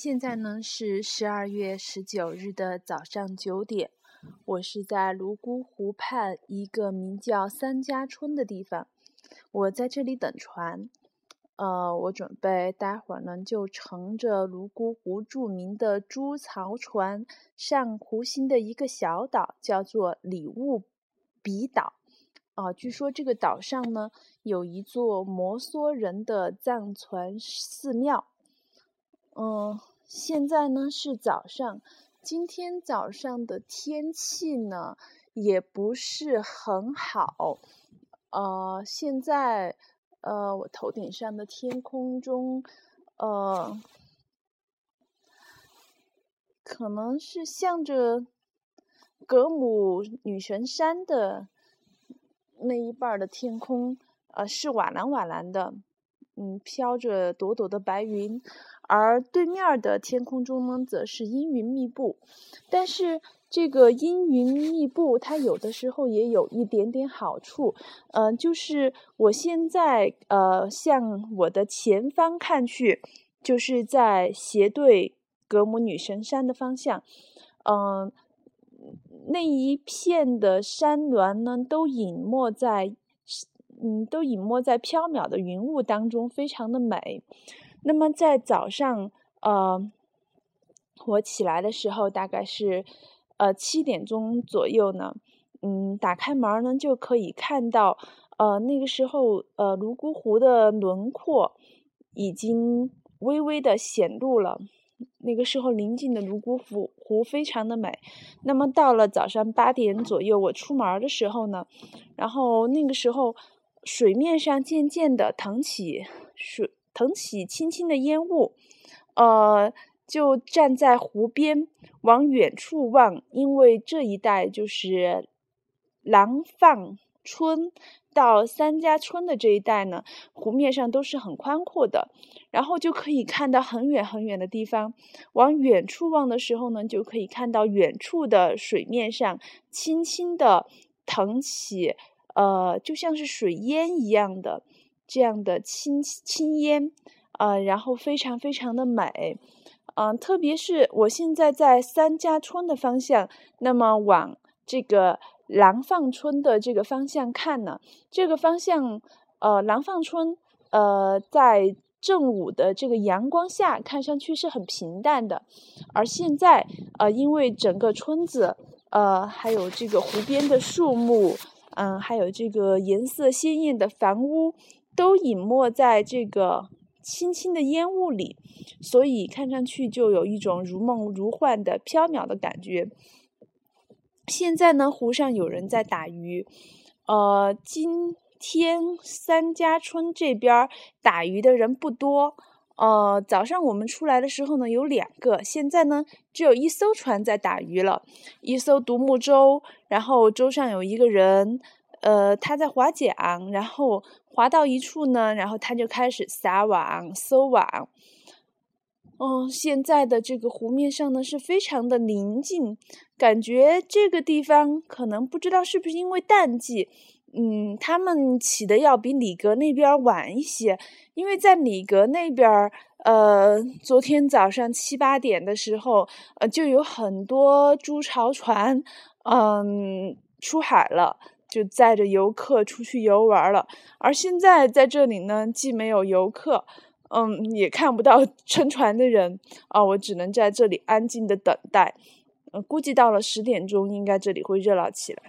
现在呢是十二月十九日的早上九点，我是在泸沽湖畔一个名叫三家村的地方，我在这里等船。呃，我准备待会儿呢就乘着泸沽湖著名的猪槽船上湖心的一个小岛，叫做礼物比岛。啊，据说这个岛上呢有一座摩梭人的藏传寺庙。嗯，现在呢是早上，今天早上的天气呢也不是很好。呃，现在呃我头顶上的天空中，呃，可能是向着格姆女神山的那一半的天空，呃，是瓦蓝瓦蓝的，嗯，飘着朵朵的白云。而对面的天空中呢，则是阴云密布。但是这个阴云密布，它有的时候也有一点点好处。嗯，就是我现在呃向我的前方看去，就是在斜对格姆女神山的方向。嗯，那一片的山峦呢，都隐没在嗯，都隐没在飘渺的云雾当中，非常的美。那么在早上，呃，我起来的时候大概是，呃七点钟左右呢，嗯，打开门呢就可以看到，呃那个时候，呃泸沽湖的轮廓已经微微的显露了。那个时候临近的泸沽湖湖非常的美。那么到了早上八点左右，我出门的时候呢，然后那个时候水面上渐渐的腾起水。腾起轻轻的烟雾，呃，就站在湖边往远处望，因为这一带就是廊坊村到三家村的这一带呢，湖面上都是很宽阔的，然后就可以看到很远很远的地方。往远处望的时候呢，就可以看到远处的水面上轻轻的腾起，呃，就像是水烟一样的。这样的青青烟，呃，然后非常非常的美，嗯，特别是我现在在三家村的方向，那么往这个廊坊村的这个方向看呢，这个方向，呃，廊坊村，呃，在正午的这个阳光下，看上去是很平淡的，而现在，呃，因为整个村子，呃，还有这个湖边的树木，嗯，还有这个颜色鲜艳的房屋。都隐没在这个轻轻的烟雾里，所以看上去就有一种如梦如幻的飘渺的感觉。现在呢，湖上有人在打鱼，呃，今天三家村这边打鱼的人不多，呃，早上我们出来的时候呢有两个，现在呢只有一艘船在打鱼了，一艘独木舟，然后舟上有一个人。呃，他在划桨，然后划到一处呢，然后他就开始撒网、收网。嗯，现在的这个湖面上呢是非常的宁静，感觉这个地方可能不知道是不是因为淡季，嗯，他们起的要比里格那边晚一些，因为在里格那边，呃，昨天早上七八点的时候，呃，就有很多猪潮船，嗯，出海了。就载着游客出去游玩了，而现在在这里呢，既没有游客，嗯，也看不到 乘船的人啊，我只能在这里安静的等待，嗯，估计到了十点钟，应该这里会热闹起来。